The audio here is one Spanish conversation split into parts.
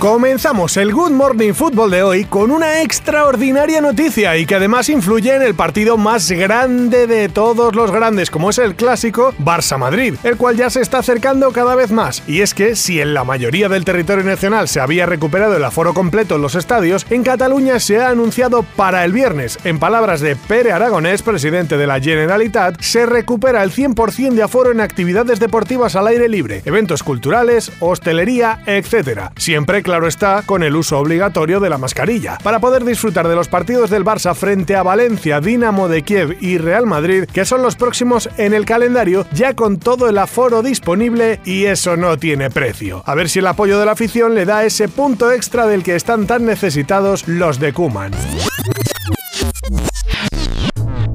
Comenzamos el Good Morning Football de hoy con una extraordinaria noticia y que además influye en el partido más grande de todos los grandes, como es el clásico Barça-Madrid, el cual ya se está acercando cada vez más. Y es que si en la mayoría del territorio nacional se había recuperado el aforo completo en los estadios, en Cataluña se ha anunciado para el viernes, en palabras de Pere Aragonés, presidente de la Generalitat, se recupera el 100% de aforo en actividades deportivas al aire libre, eventos culturales, hostelería, etc. Siempre claro está, con el uso obligatorio de la mascarilla, para poder disfrutar de los partidos del Barça frente a Valencia, Dinamo de Kiev y Real Madrid, que son los próximos en el calendario, ya con todo el aforo disponible y eso no tiene precio. A ver si el apoyo de la afición le da ese punto extra del que están tan necesitados los de Kuman.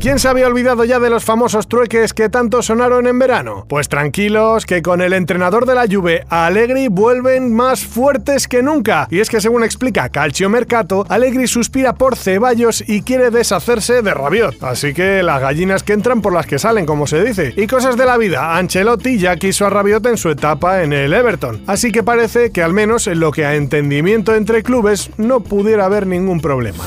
¿Quién se había olvidado ya de los famosos trueques que tanto sonaron en verano? Pues tranquilos, que con el entrenador de la Juve, Allegri, vuelven más fuertes que nunca. Y es que según explica Calcio Mercato, Allegri suspira por Ceballos y quiere deshacerse de Rabiot. Así que las gallinas que entran por las que salen, como se dice. Y cosas de la vida, Ancelotti ya quiso a Rabiot en su etapa en el Everton. Así que parece que al menos en lo que a entendimiento entre clubes no pudiera haber ningún problema.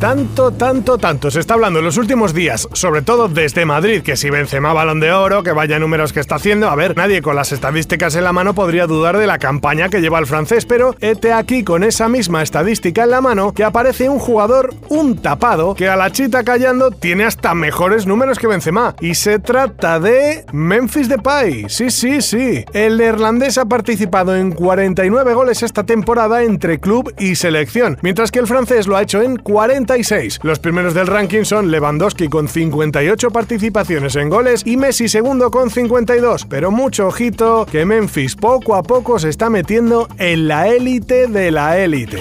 Tanto, tanto, tanto se está hablando en los últimos días, sobre todo desde Madrid, que si Benzema balón de oro, que vaya números que está haciendo, a ver, nadie con las estadísticas en la mano podría dudar de la campaña que lleva el francés, pero hete aquí con esa misma estadística en la mano que aparece un jugador, un tapado, que a la chita callando tiene hasta mejores números que Benzema, y se trata de Memphis Depay, sí, sí, sí, el neerlandés ha participado en 49 goles esta temporada entre club y selección, mientras que el francés lo ha hecho en 40 los primeros del ranking son Lewandowski con 58 participaciones en goles y Messi segundo con 52. Pero mucho ojito que Memphis poco a poco se está metiendo en la élite de la élite.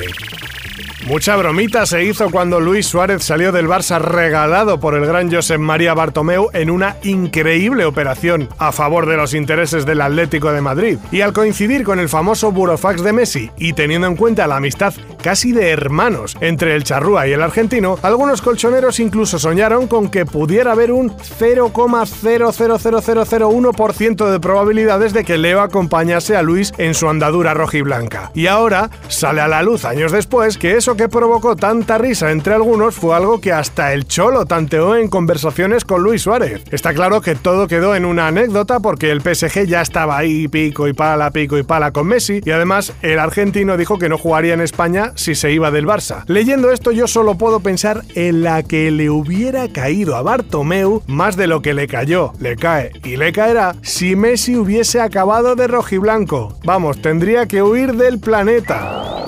Mucha bromita se hizo cuando Luis Suárez salió del Barça regalado por el gran Josep María Bartomeu en una increíble operación a favor de los intereses del Atlético de Madrid. Y al coincidir con el famoso burofax de Messi y teniendo en cuenta la amistad casi de hermanos entre el charrúa y el argentino, algunos colchoneros incluso soñaron con que pudiera haber un 0,000001% de probabilidades de que Leo acompañase a Luis en su andadura rojiblanca. Y ahora sale a la luz años después que eso que provocó tanta risa entre algunos fue algo que hasta el Cholo tanteó en conversaciones con Luis Suárez. Está claro que todo quedó en una anécdota porque el PSG ya estaba ahí pico y pala, pico y pala con Messi y además el argentino dijo que no jugaría en España si se iba del Barça. Leyendo esto yo solo puedo pensar en la que le hubiera caído a Bartomeu más de lo que le cayó, le cae y le caerá si Messi hubiese acabado de rojiblanco. Vamos, tendría que huir del planeta.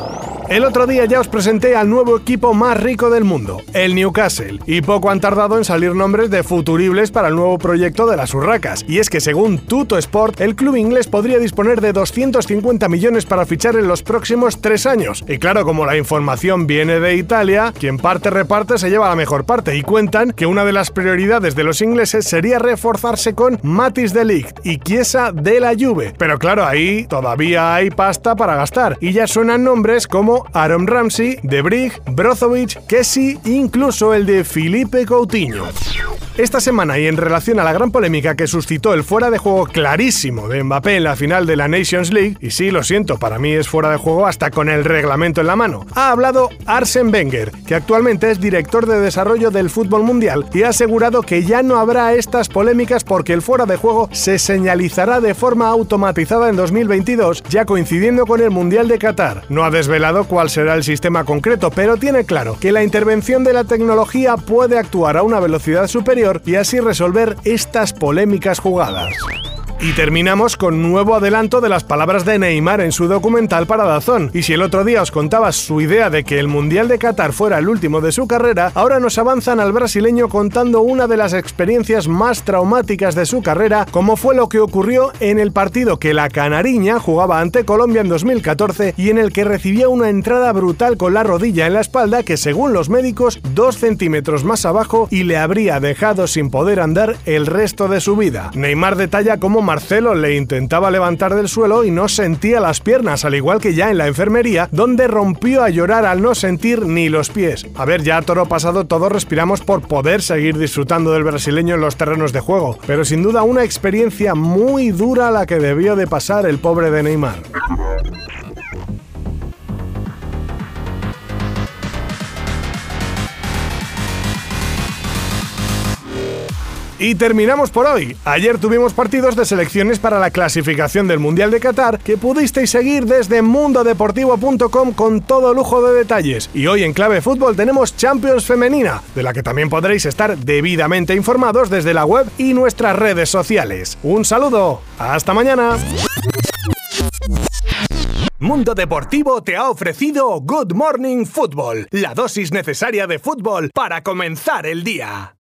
El otro día ya os presenté al nuevo equipo más rico del mundo, el Newcastle, y poco han tardado en salir nombres de futuribles para el nuevo proyecto de las Urracas. Y es que según Tuto Sport, el club inglés podría disponer de 250 millones para fichar en los próximos tres años. Y claro, como la información viene de Italia, quien parte reparte se lleva la mejor parte y cuentan que una de las prioridades de los ingleses sería reforzarse con Matis de Ligt y Chiesa de la Juve. Pero claro, ahí todavía hay pasta para gastar y ya suenan nombres como Aaron Ramsey, De Brig, Brozovic, Kessie, incluso el de Felipe Coutinho. Esta semana y en relación a la gran polémica que suscitó el fuera de juego clarísimo de Mbappé en la final de la Nations League, y sí, lo siento, para mí es fuera de juego hasta con el reglamento en la mano, ha hablado Arsen Wenger, que actualmente es director de desarrollo del fútbol mundial y ha asegurado que ya no habrá estas polémicas porque el fuera de juego se señalizará de forma automatizada en 2022, ya coincidiendo con el Mundial de Qatar. No ha desvelado cuál será el sistema concreto, pero tiene claro que la intervención de la tecnología puede actuar a una velocidad superior y así resolver estas polémicas jugadas. Y terminamos con nuevo adelanto de las palabras de Neymar en su documental para Dazón. Y si el otro día os contaba su idea de que el Mundial de Qatar fuera el último de su carrera, ahora nos avanzan al brasileño contando una de las experiencias más traumáticas de su carrera, como fue lo que ocurrió en el partido que la Canariña jugaba ante Colombia en 2014 y en el que recibía una entrada brutal con la rodilla en la espalda que según los médicos dos centímetros más abajo y le habría dejado sin poder andar el resto de su vida. Neymar detalla cómo Marcelo le intentaba levantar del suelo y no sentía las piernas, al igual que ya en la enfermería, donde rompió a llorar al no sentir ni los pies. A ver, ya toro pasado todos respiramos por poder seguir disfrutando del brasileño en los terrenos de juego, pero sin duda una experiencia muy dura la que debió de pasar el pobre de Neymar. Y terminamos por hoy. Ayer tuvimos partidos de selecciones para la clasificación del Mundial de Qatar que pudisteis seguir desde mundodeportivo.com con todo lujo de detalles. Y hoy en Clave Fútbol tenemos Champions Femenina, de la que también podréis estar debidamente informados desde la web y nuestras redes sociales. Un saludo, hasta mañana. Mundo Deportivo te ha ofrecido Good Morning Football, la dosis necesaria de fútbol para comenzar el día.